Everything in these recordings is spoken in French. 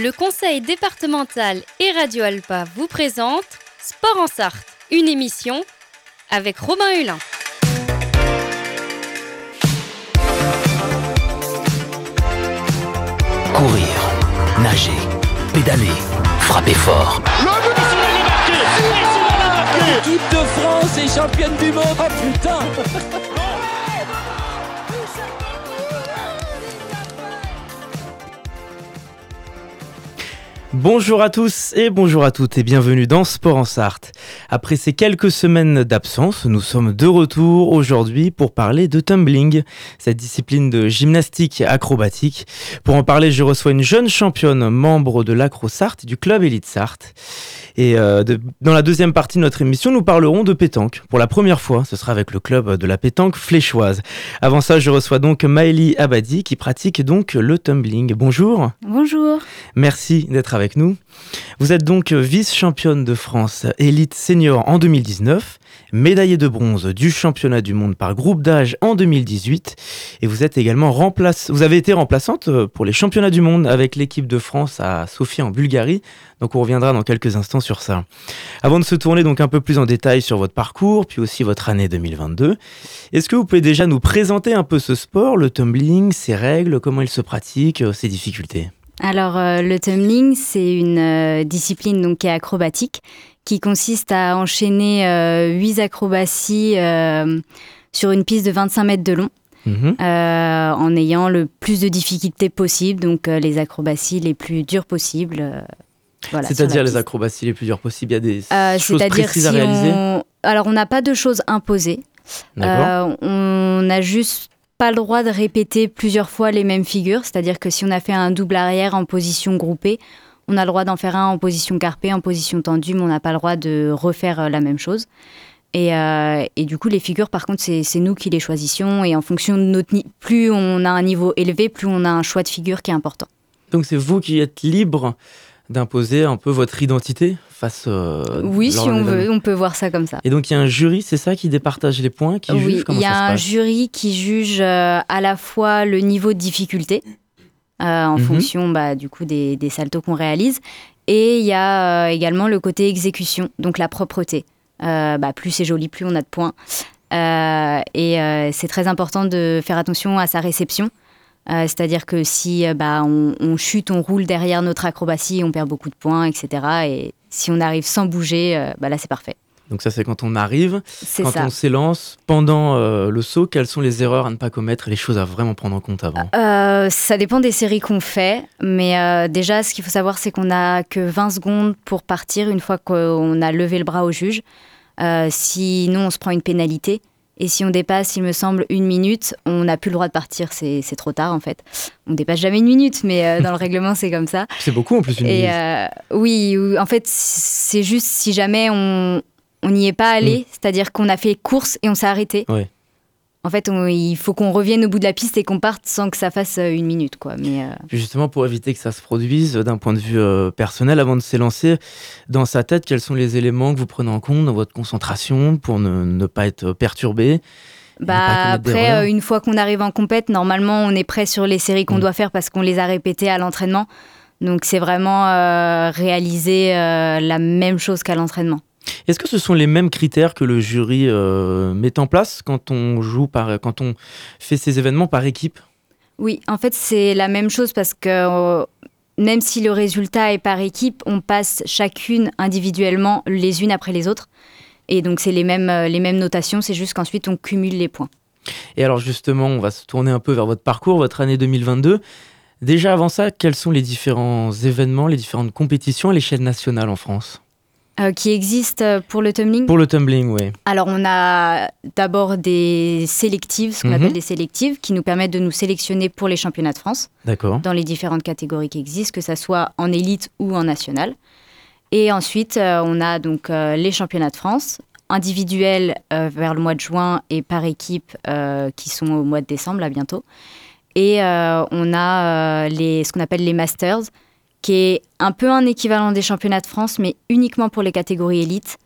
Le conseil départemental et Radio Alpa vous présente Sport en Sarthe, une émission avec Robin Hulin. Courir, nager, pédaler, frapper fort. Le but est marqué L'équipe de France est championne du monde. Oh putain Bonjour à tous et bonjour à toutes et bienvenue dans Sport en Sarthe. Après ces quelques semaines d'absence, nous sommes de retour aujourd'hui pour parler de tumbling, cette discipline de gymnastique acrobatique. Pour en parler, je reçois une jeune championne, membre de l'Acro Sarthe, du club Elite Sarthe. Et euh, de- dans la deuxième partie de notre émission, nous parlerons de pétanque. Pour la première fois, ce sera avec le club de la pétanque fléchoise. Avant ça, je reçois donc Maëlie Abadi qui pratique donc le tumbling. Bonjour. Bonjour. Merci d'être avec nous. Vous êtes donc vice-championne de France élite senior en 2019, médaillée de bronze du championnat du monde par groupe d'âge en 2018 et vous êtes également remplace vous avez été remplaçante euh, pour les championnats du monde avec l'équipe de France à Sofia en Bulgarie. Donc on reviendra dans quelques instants sur ça. Avant de se tourner donc un peu plus en détail sur votre parcours puis aussi votre année 2022, est-ce que vous pouvez déjà nous présenter un peu ce sport, le tumbling, ses règles, comment il se pratique, euh, ses difficultés? Alors, euh, le tumbling, c'est une euh, discipline donc, qui est acrobatique, qui consiste à enchaîner euh, 8 acrobaties sur une piste de 25 mètres de long, Mhm. en ayant le plus de difficultés possible, donc les acrobaties les plus dures possibles. voilà, C'est-à-dire les acrobaties les plus dures possibles, il y a des Euh, choses précises si à réaliser on... Alors, on n'a pas de choses imposées. Euh, on n'a juste pas le droit de répéter plusieurs fois les mêmes figures. C'est-à-dire que si on a fait un double arrière en position groupée, on a le droit d'en faire un en position carpée, en position tendue, mais on n'a pas le droit de refaire euh, la même chose. Et, euh, et du coup, les figures, par contre, c'est nous qui les choisissions. Et en fonction de notre ni- plus on a un niveau élevé, plus on a un choix de figure qui est important. Donc c'est vous qui êtes libre d'imposer un peu votre identité face. euh, oui, si on veut, on peut voir ça comme ça. Et donc il y a un jury, c'est ça, qui départage les points, qui oui, juge comment il y a un jury qui juge euh, à la fois le niveau de difficulté euh, en Mhm. fonction bah, du coup des, des saltos qu'on réalise et il y a euh, également le côté exécution, donc la propreté. Bah, plus c'est joli, plus on a de points. Et c'est très important de faire attention à sa réception. Euh, C'est-à-dire que si euh, bah, on, on chute, on roule derrière notre acrobatie, on perd beaucoup de points, etc. Et si on arrive sans bouger, euh, bah, là c'est parfait. Donc ça c'est quand on arrive, quand ça. on s'élance, pendant euh, le saut, quelles sont les erreurs à ne pas commettre, les choses à vraiment prendre en compte avant? Euh, ça dépend des séries qu'on fait, mais euh, déjà, ce qu'il faut savoir, c'est qu'on n'a que 20 secondes pour partir une fois qu'on a levé le bras au juge. Sinon, on se prend une pénalité. Et si on dépasse, il me semble, une minute, on n'a plus le droit de partir. C'est trop tard, en fait. On dépasse jamais une minute, mais euh, dans le règlement, c'est comme ça. C'est beaucoup en plus une Et minute. euh, oui, en fait, c'est juste si jamais on on n'y est pas allé, c'est-à-dire qu'on a fait course et on s'est arrêté. Ouais. En fait, on- il faut qu'on revienne au bout de la piste et qu'on parte sans que ça fasse euh, une minute, quoi. Mais euh, justement pour éviter que ça se produise euh, d'un point de vue euh, personnel, avant de s'élancer dans sa tête, quels sont les éléments que vous prenez en compte dans votre concentration pour ne, ne pas être perturbé bah après, euh, une fois qu'on arrive en compète, normalement, on est prêt sur les séries qu'on Mm. doit faire parce qu'on les a répétées à l'entraînement. Donc c'est vraiment réaliser la même chose qu'à l'entraînement. Est-ce que ce sont les mêmes critères que le jury euh, met en place quand on joue par, quand on fait ces événements par équipe? Oui, en fait, c'est la même chose parce que euh, même si le résultat est par équipe, on passe chacune individuellement les unes après les autres. Et donc, c'est les mêmes, euh, les mêmes notations, c'est juste qu'ensuite, on cumule les points. Et alors justement, on va se tourner un peu vers votre parcours, votre année 2022. Déjà avant ça, quels sont les différents événements, les différentes compétitions à l'échelle nationale en France? Euh, qui existent euh, pour le tumbling? Pour le tumbling, oui. Alors, on a d'abord des sélectives, ce qu'on Mhm. appelle des sélectives, qui nous permettent de nous sélectionner pour les championnats de France D'accord. dans les différentes catégories qui existent, que ça soit en élite ou en national. Et ensuite, euh, on a donc euh, les championnats de France, individuels vers le mois de juin et par équipe qui sont au mois de décembre, là bientôt. Et on a les, ce qu'on appelle les Masters, qui est un peu un équivalent des championnats de France, mais uniquement pour les catégories élites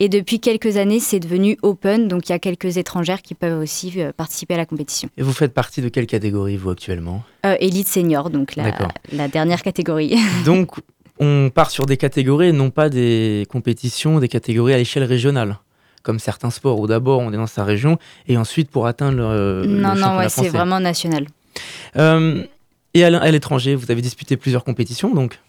Et depuis quelques années, c'est devenu open, donc il y a quelques étrangères qui peuvent aussi euh, participer à la compétition. Et vous faites partie de quelle catégorie, vous, actuellement? Euh, Élite senior, donc la, la dernière catégorie. donc, on part sur des catégories et non pas des compétitions, des catégories à l'échelle régionale comme certains sports où d'abord on est dans sa région et ensuite pour atteindre le, non, le non, ouais, c'est vraiment national. Euh, et à l'étranger, vous avez disputé plusieurs compétitions donc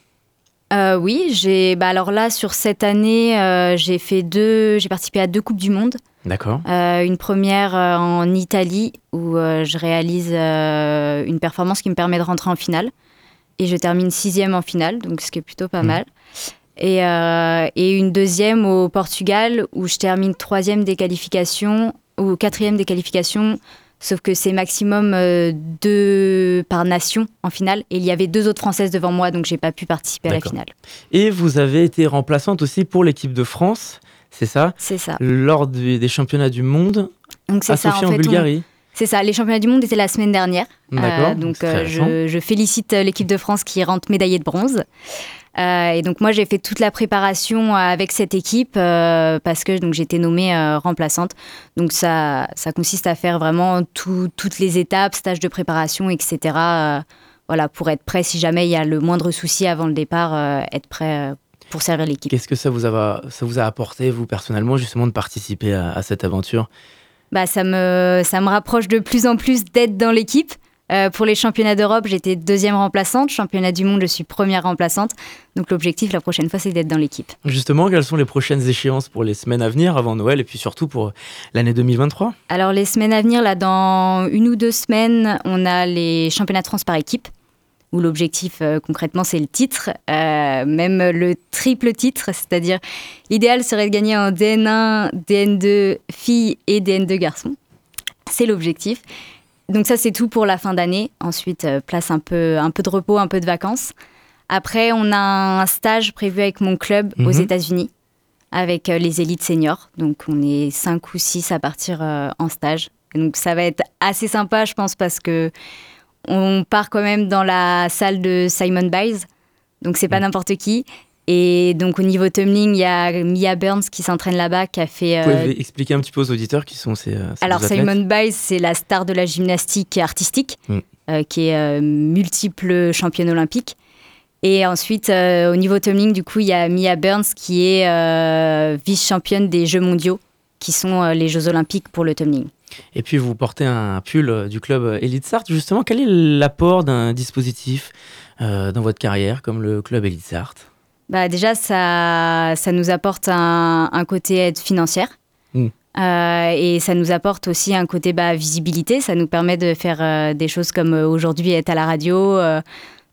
euh, oui, j'ai. Bah alors là, sur cette année, euh, j'ai fait deux. J'ai participé à deux coupes du monde. D'accord. Euh, une première en Italie où je réalise une performance qui me permet de rentrer en finale et je termine sixième en finale, donc ce qui est plutôt pas mmh. mal. Et, et, une deuxième au Portugal où je termine troisième des qualifications ou quatrième des qualifications sauf que c'est maximum euh, deux par nation en finale. Et il y avait deux autres Françaises devant moi, donc j'ai pas pu participer à la finale. Et vous avez été remplaçante aussi pour l'équipe de France, c'est ça? C'est ça. Lors des championnats du monde donc c'est ça, en, en Bulgarie. C'est ça, les championnats du monde étaient la semaine dernière. Euh, donc euh, je, je, félicite l'équipe de France qui rentre médaillée de bronze. Euh, et donc moi j'ai fait toute la préparation avec cette équipe euh, parce que donc j'étais nommée euh, remplaçante. Donc ça, ça consiste à faire vraiment toutes les étapes, stage de préparation, etc. voilà pour être prêt si jamais il y a le moindre souci avant le départ, être prêt pour servir l'équipe. Qu'est-ce que ça vous a ça vous a apporté vous personnellement justement de participer à, à cette aventure? Bah, ça, me, ça me rapproche de plus en plus d'être dans l'équipe. Euh, pour les championnats d'Europe, j'étais deuxième remplaçante. Championnat du monde, je suis première remplaçante. Donc l'objectif la prochaine fois, c'est d'être dans l'équipe. Justement, quelles sont les prochaines échéances pour les semaines à venir avant Noël et puis surtout pour l'année 2023 Alors les semaines à venir, là, dans une ou deux semaines, on a les championnats de France par équipe où l'objectif euh, concrètement c'est le titre, euh, même le triple titre, c'est-à-dire l'idéal serait de gagner en DN1, DN2 filles et DN2 garçons. C'est l'objectif. Donc ça, c'est tout pour la fin d'année. Ensuite, euh, place un peu, un peu de repos, un peu de vacances. Après, on a un stage prévu avec mon club aux mhm. États-Unis, avec euh, les élites seniors. Donc on est 5 ou 6 à partir euh, en stage. donc ça va être assez sympa, je pense, parce que on part quand même dans la salle de Simon Biles. Donc c'est pas mhm. n'importe qui. Et donc au niveau tumbling, il y a Mia Burns qui s'entraîne là-bas, qui a fait. Vous pouvez euh, expliquer un petit peu aux auditeurs qui sont ces. Alors Simone Biles, c'est la star de la gymnastique artistique, mm. euh, qui est euh, multiple championne olympique. Et ensuite, au niveau tumbling, du coup, il y a Mia Burns qui est vice-championne des Jeux mondiaux, qui sont les Jeux olympiques pour le tumbling. Et puis vous portez un pull du club Elite Start. Justement, quel est l'apport d'un dispositif dans votre carrière comme le club Elite Start bah déjà, ça, ça nous apporte un, un côté aide financière. Hmm. Euh, et ça nous apporte aussi un côté bah, visibilité. Ça nous permet de faire euh, des choses comme euh, aujourd'hui être à la radio,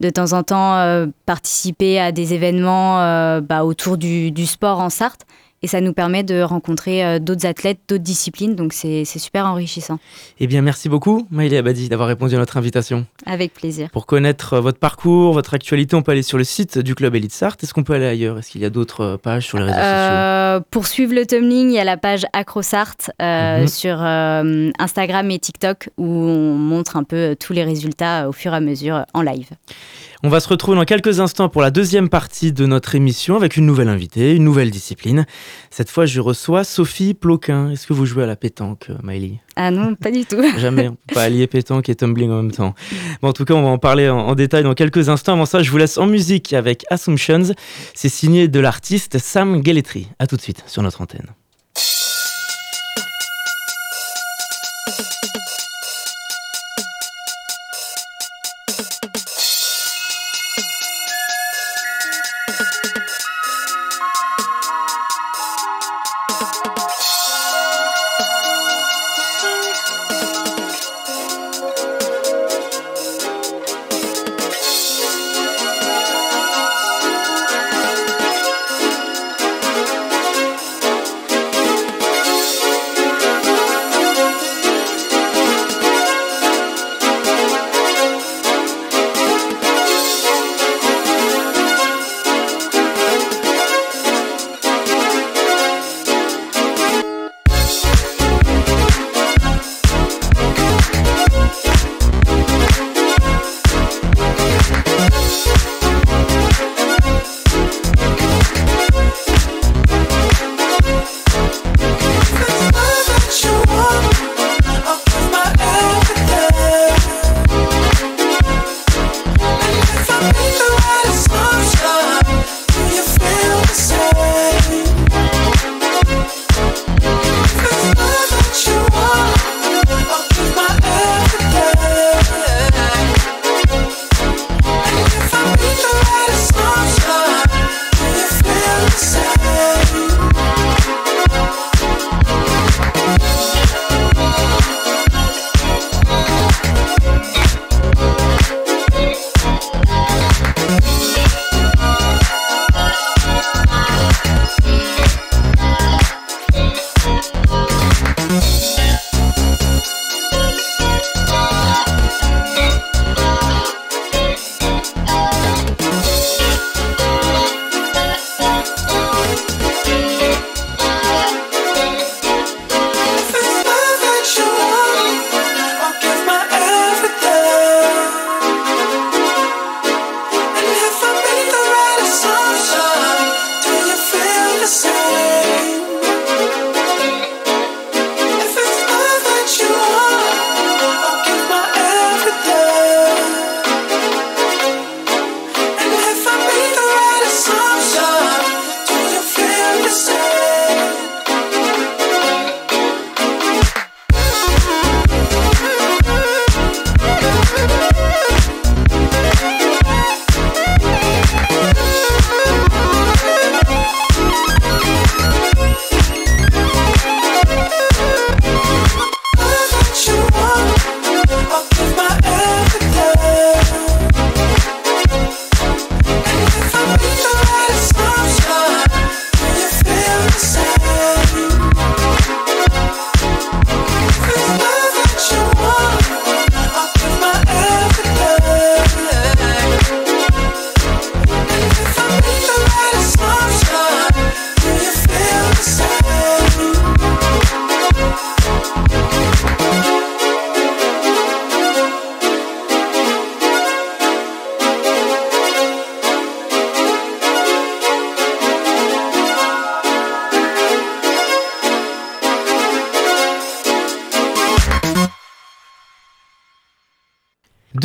de temps en temps participer à des événements bah, autour du, du, sport en Sarthe et ça nous permet de rencontrer euh, d'autres athlètes, d'autres disciplines, donc c'est super enrichissant. Eh bien, merci beaucoup, Maïli Abadi, d'avoir répondu à notre invitation. Avec plaisir. Pour connaître euh, votre parcours, votre actualité, on peut aller sur le site du club Elite Sart. Est-ce qu'on peut aller ailleurs? Est-ce qu'il y a d'autres euh, pages sur les réseaux sociaux? Pour suivre le tumbling, il y a la page AcroSart mhm. sur Instagram et TikTok où on montre un peu tous les résultats au fur et à mesure en live. On va se retrouver dans quelques instants pour la deuxième partie de notre émission avec une nouvelle invitée, une nouvelle discipline. Cette fois, je reçois Sophie Ploquin. Est-ce que vous jouez à la pétanque, euh, Maëlie? Ah non, pas du tout. Jamais, on peut pas allier pétanque et tumbling en même temps. Bon, en tout cas, on va en parler en, détail dans quelques instants. Avant ça, je vous laisse en musique avec Assumptions. C'est signé de l'artiste Sam Gelletri. A tout de suite sur notre antenne.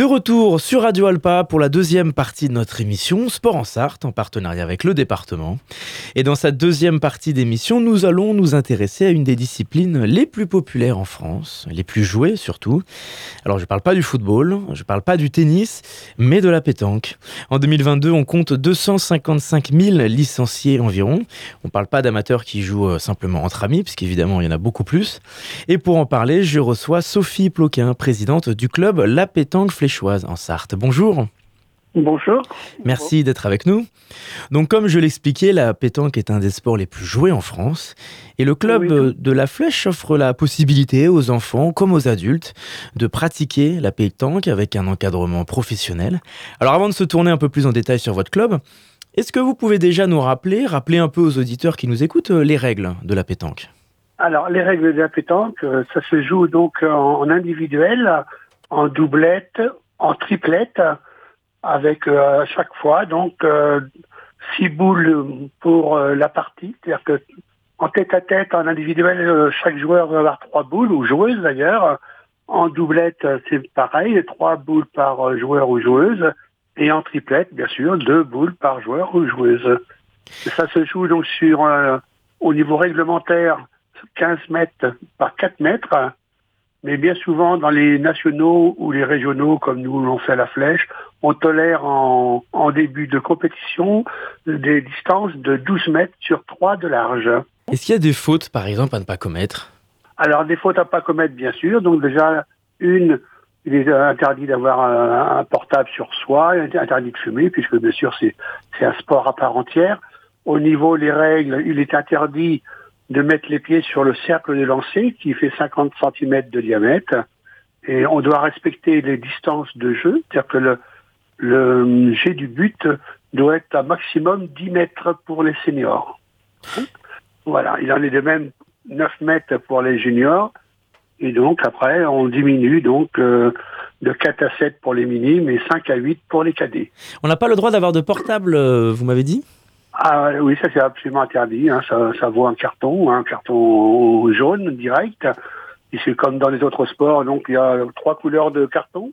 De retour sur Radio Alpa pour la deuxième partie de notre émission Sport en Sarthe en partenariat avec le département. Et dans cette deuxième partie d'émission, nous allons nous intéresser à une des disciplines les plus populaires en France, les plus jouées surtout. Alors je ne parle pas du football, je ne parle pas du tennis, mais de la pétanque. En 2022, on compte 255 000 licenciés environ. On ne parle pas d'amateurs qui jouent euh, simplement entre amis, puisqu'évidemment il y en a beaucoup plus. Et pour en parler, je reçois Sophie Ploquin, présidente du club La Pétanque en Sarthe. Bonjour. Bonjour. Merci d'être avec nous. Donc, comme je l'expliquais, la pétanque est un des sports les plus joués en France. Et le club de la Flèche offre la possibilité aux enfants comme aux adultes de pratiquer la pétanque avec un encadrement professionnel. Alors, avant de se tourner un peu plus en détail sur votre club, est-ce que vous pouvez déjà nous rappeler, rappeler un peu aux auditeurs qui nous écoutent, euh, les règles de la pétanque? Alors, les règles de la pétanque, euh, ça se joue donc en individuel en doublette, en triplette, avec euh, à chaque fois donc euh, six boules pour euh, la partie. C'est-à-dire que en tête à tête, en individuel, chaque joueur va avoir trois boules, ou joueuse d'ailleurs. En doublette, c'est pareil, trois boules par joueur ou joueuse. Et en triplette, bien sûr, deux boules par joueur ou joueuse. ça se joue donc sur, au niveau réglementaire, 15 mètres par 4 mètres. Mais bien souvent, dans les nationaux ou les régionaux, comme nous l'on fait à la flèche, on tolère en, début de compétition des distances de 12 mètres sur 3 de large. Est-ce qu'il y a des fautes, par exemple, à ne pas commettre? Alors, des fautes à ne pas commettre, bien sûr. Donc déjà, une, il est interdit d'avoir un, portable sur soi, il est interdit de fumer, puisque bien sûr, c'est un sport à part entière. Au niveau des règles, il est interdit de mettre les pieds sur le cercle de lancer qui fait 50 cm de diamètre. Et on doit respecter les distances de jeu, c'est-à-dire que le, le jet du but doit être à maximum 10 mètres pour les seniors. Voilà, il en est de même 9 mètres pour les juniors. Et donc après, on diminue donc euh, de 4 à 7 pour les minimes et 5 à 8 pour les cadets. On n'a pas le droit d'avoir de portable, euh, vous m'avez dit? Ah oui, ça c'est absolument interdit. Hein. Ça, ça vaut un carton, un carton jaune direct. Et c'est comme dans les autres sports, donc il y a trois couleurs de carton,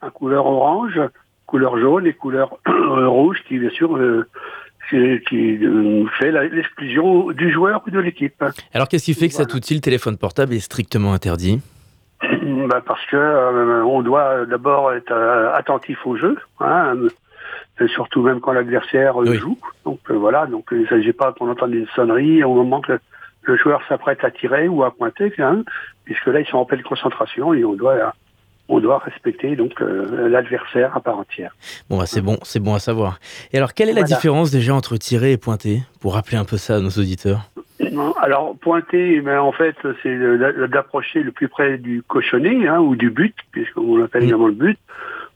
un couleur orange, couleur jaune et couleur rouge qui bien sûr euh, qui, euh, fait l'exclusion du joueur ou de l'équipe. Alors qu'est-ce qui fait que cet outil, le téléphone portable, est strictement interdit? Bah parce que euh, on doit d'abord être attentif au jeu. Hein, surtout même quand l'adversaire joue. Donc euh, voilà, donc il ne s'agit pas qu'on entende une sonnerie au moment que le joueur s'apprête à tirer ou à pointer, hein, puisque là ils sont en pleine concentration et on doit on doit respecter donc euh, l'adversaire à part entière. Bon, bah, c'est bon, c'est bon à savoir. Et alors, quelle est la différence déjà entre tirer et pointer, pour rappeler un peu ça à nos auditeurs? Alors, pointer, eh en fait, c'est d'approcher le plus près du cochonnet hein, ou du but, puisqu'on l'appelle également le but,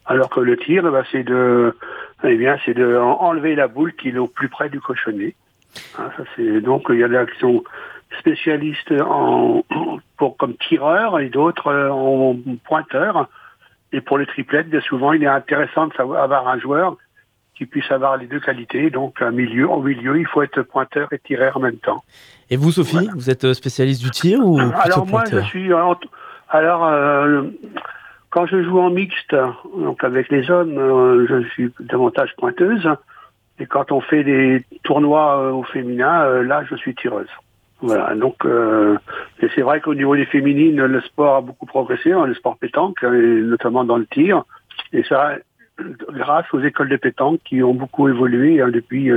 alors que le tir, bah, c'est de eh bien, c'est de enlever la boule qui est au plus près du cochonnet. Hein, ça, c'est, donc, il y a qui sont spécialistes en, pour, comme tireurs et d'autres euh, en pointeurs. Et pour les triplettes, bien souvent, il est intéressant de savoir avoir un joueur qui puisse avoir les deux qualités. Donc, un milieu, au milieu, il faut être pointeur et tireur en même temps. Et vous, Sophie, vous êtes spécialiste du tir ou Alors, moi, je suis. Alors, euh, quand je joue en mixte, donc avec les hommes, euh, je suis davantage pointeuse. Et quand on fait des tournois euh, au féminin, euh, là, je suis tireuse. Voilà. Donc, et c'est vrai qu'au niveau des féminines, le sport a beaucoup progressé, hein, le sport pétanque, et notamment dans le tir. Et ça, grâce aux écoles de pétanque qui ont beaucoup évolué hein, depuis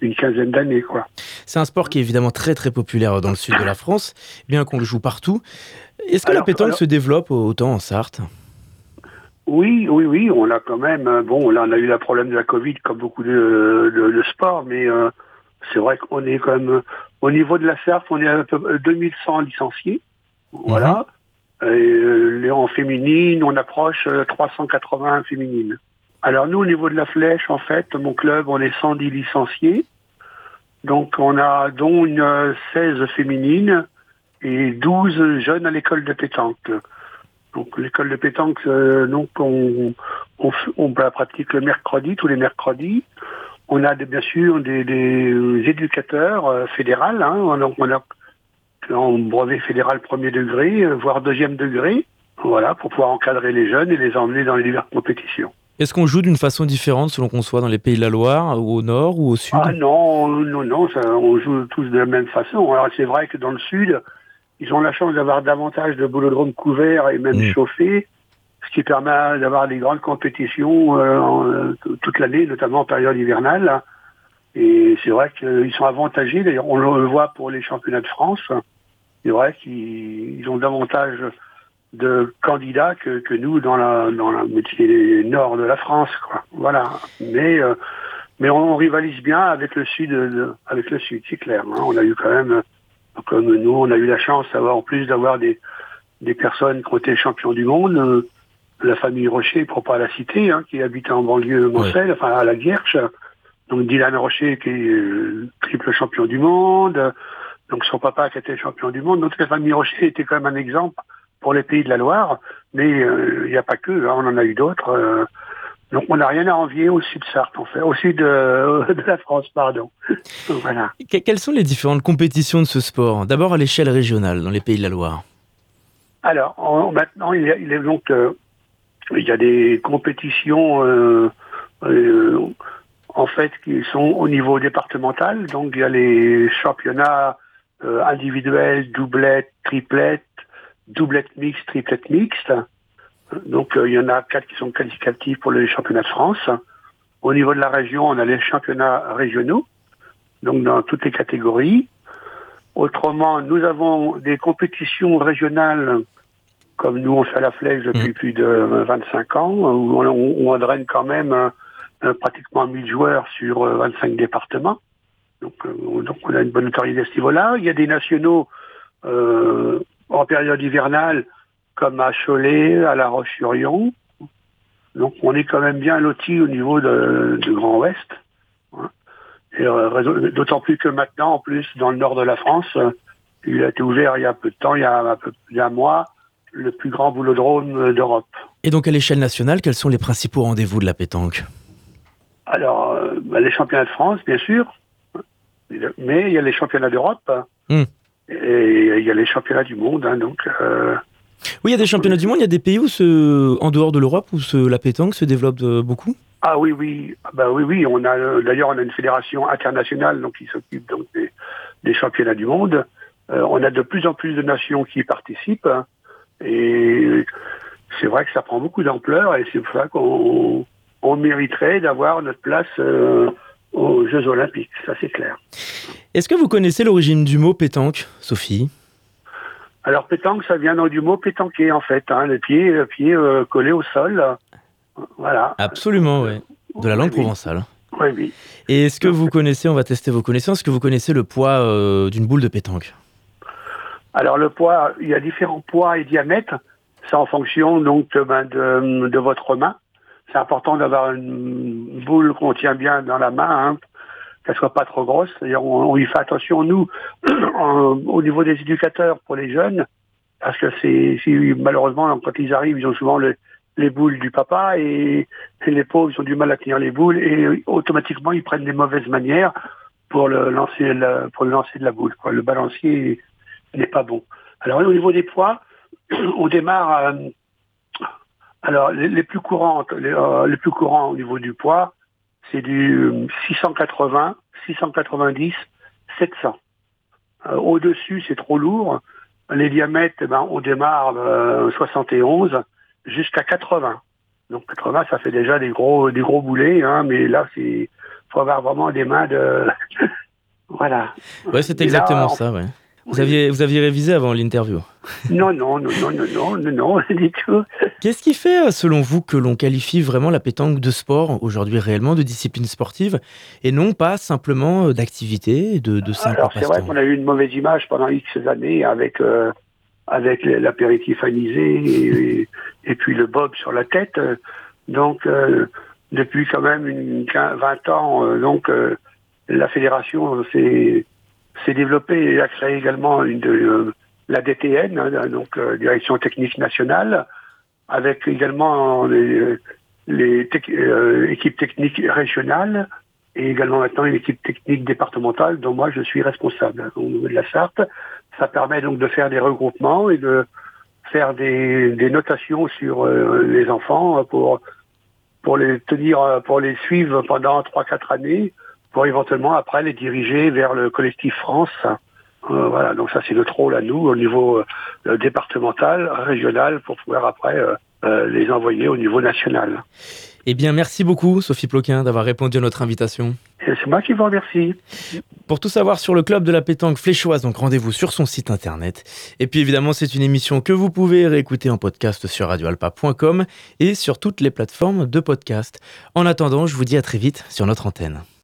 une quinzaine d'années. quoi. C'est un sport qui est évidemment très très populaire dans le sud de la France, bien qu'on le joue partout. Est-ce que la pétanque se développe autant en Sarthe? Oui, oui, oui, on a quand même. Euh, bon, là, on a eu le problème de la Covid comme beaucoup de, de, sports, mais euh, c'est vrai qu'on est quand même au niveau de la CERF, on est à peu près 2100 licenciés. Voilà. Mhm. Et, en féminine, on approche 380 euh, féminines. Alors nous, au niveau de la flèche, en fait, mon club, on est 110 licenciés. Donc on a dont une 16 féminines et 12 jeunes à l'école de pétanque. Donc l'école de pétanque, euh, donc on, on, on, la pratique le mercredi, tous les mercredis. On a bien sûr des, des éducateurs euh, fédéraux, hein, donc on a en brevet fédéral premier degré, euh, voire deuxième degré. Voilà, pour pouvoir encadrer les jeunes et les emmener dans les diverses compétitions. Est-ce qu'on joue d'une façon différente selon qu'on soit dans les pays de la Loire, ou au nord ou au sud? Ah non, non, non, ça, on joue tous de la même façon. Alors c'est vrai que dans le sud, ils ont la chance d'avoir davantage de boulodromes couverts et même Mm. chauffés, ce qui permet d'avoir des grandes compétitions euh, en- euh, toute l'année, notamment en période hivernale. Et c'est vrai qu'ils sont avantagés. D'ailleurs, on le voit pour les championnats de France. C'est vrai qu'ils ils ont davantage de candidats que, que nous dans la dans la moitié nord de la France. Quoi. Voilà. Mais euh, mais on, rivalise bien avec le sud, de- avec le sud, c'est clair. hein. On a eu quand même, comme nous, on a eu la chance d'avoir en plus d'avoir des des personnes qui ont été champions du monde. euh, la famille Rocher, pour pas la citer, hein, qui habitait en banlieue Moncel, enfin à la Guerche. Donc Dylan Rocher qui est euh, triple champion du monde. Donc son papa qui était champion du monde. Donc la famille Rocher était quand même un exemple pour les pays de la Loire. Mais euh, il n'y a pas que, hein, on en a eu d'autres. euh, donc on n'a rien à envier au sud de Sarthe, en fait, au sud de, de la France, pardon. voilà. Quelles sont les différentes compétitions de ce sport D'abord à l'échelle régionale, dans les pays de la Loire? Alors en- maintenant, il y a, il donc euh, il y a des compétitions euh, euh, en fait qui sont au niveau départemental. Donc il y a les championnats euh, individuels, doublettes, triplettes, doublettes mixtes, triplettes mixtes. Donc euh, il y en a quatre qui sont qualificatifs pour les championnats de France. Au niveau de la région, on a les championnats régionaux, donc dans toutes les catégories. Autrement, nous avons des compétitions régionales, comme nous on fait à la flèche depuis Mm. plus de 25 ans, où on, où on draine quand même euh, euh, pratiquement 1000 joueurs sur euh, 25 départements. Donc, donc on a une bonne notoriété à ce niveau-là. Il y a des nationaux euh, en période hivernale, comme à Cholet, à La Roche-sur-Yon. Donc on est quand même bien loti au niveau de, de Grand Ouest. hein. Euh, D'autant plus que maintenant, en plus, dans le nord de la France, il a été ouvert il y a peu de temps, il y a un peu il y a un mois, le plus grand boulodrome d'Europe. Et donc à l'échelle nationale, quels sont les principaux rendez-vous de la pétanque? Alors, euh, bah, les championnats de France, bien sûr, mais il y a les championnats d'Europe, Hmm. et il y a les championnats du monde. hein, donc, euh, Oui, il y a des championnats du monde, il y a des pays où ce, en dehors de l'Europe où ce- la pétanque se développe euh, beaucoup? Ah oui, oui, ah bah oui, oui. On a euh, d'ailleurs on a une fédération internationale donc qui s'occupe donc des, des championnats du monde. Euh, on a de plus en plus de nations qui y participent, hein, et c'est vrai que ça prend beaucoup d'ampleur, et c'est pour ça qu'on on mériterait d'avoir notre place euh, aux Jeux Olympiques. Ça c'est clair. Est-ce que vous connaissez l'origine du mot pétanque, Sophie? Alors pétanque, ça vient donc du mot pétanquer en fait, hein, le pied, le pied euh, collé au sol. Voilà. Absolument, oui. De la langue oui. provençale. Oui, oui. Et est-ce que vous connaissez, on va tester vos connaissances, est-ce que vous connaissez le poids euh, d'une boule de pétanque? Alors le poids, il y a différents poids et diamètres. C'est en fonction donc de, ben, de, de votre main. C'est important d'avoir une boule qu'on tient bien dans la main, hein, qu'elle soit pas trop grosse. D'ailleurs, on, on y fait attention nous au niveau des éducateurs pour les jeunes, parce que c'est malheureusement quand ils arrivent, ils ont souvent le- les boules du papa et, et les pauvres ils ont du mal à tenir les boules et automatiquement ils prennent des mauvaises manières pour le lancer la- pour le lancer de la boule. Quoi. Le balancier n'est pas bon. Alors au niveau des poids, on démarre. euh, alors les, les plus courantes, les, euh, les plus courants au niveau du poids, c'est du euh, 680, 690, 700. Euh, Au-dessus, c'est trop lourd. Les diamètres, eh ben, on démarre euh, 71 jusqu'à 80. Donc 80, ça fait déjà des gros, des gros boulets, hein, mais là, c'est faut avoir vraiment des mains de. voilà. Ouais, c'est là, exactement en- ça, ouais. Vous aviez, vous aviez révisé avant l'interview. Non, non, non, non, non, non, non, non, du tout. Qu'est-ce qui fait, euh, selon vous, que l'on qualifie vraiment la pétanque de sport, aujourd'hui réellement de discipline sportive, et non pas simplement euh, d'activité, de, de simple Alors c'est vrai qu'on a eu une mauvaise image pendant X années avec euh, avec l'apéritif anisé et, et puis le bob sur la tête. Donc euh, depuis quand même une, 15, 20 ans, euh, donc euh, la fédération s'est s'est développée et a créé également une de, euh, la DTN, hein, donc euh, Direction Technique Nationale, avec également les, les tec- euh, équipes techniques régionales et également maintenant une équipe technique départementale dont moi je suis responsable au niveau de la Sarthe. Ça permet donc de faire des regroupements et de faire des, des notations sur euh, les enfants pour pour les tenir, pour les suivre pendant 3-4 années, pour éventuellement après les diriger vers le collectif France. Euh, voilà, donc ça c'est notre rôle à nous au niveau euh, départemental, régional, pour pouvoir après euh, les envoyer au niveau national. Eh bien, merci beaucoup, Sophie Ploquin, d'avoir répondu à notre invitation. C'est moi qui vous remercie. Pour tout savoir sur le club de la pétanque fléchoise, donc rendez-vous sur son site internet. Et puis évidemment, c'est une émission que vous pouvez réécouter en podcast sur radioalpa.com et sur toutes les plateformes de podcast. En attendant, je vous dis à très vite sur notre antenne.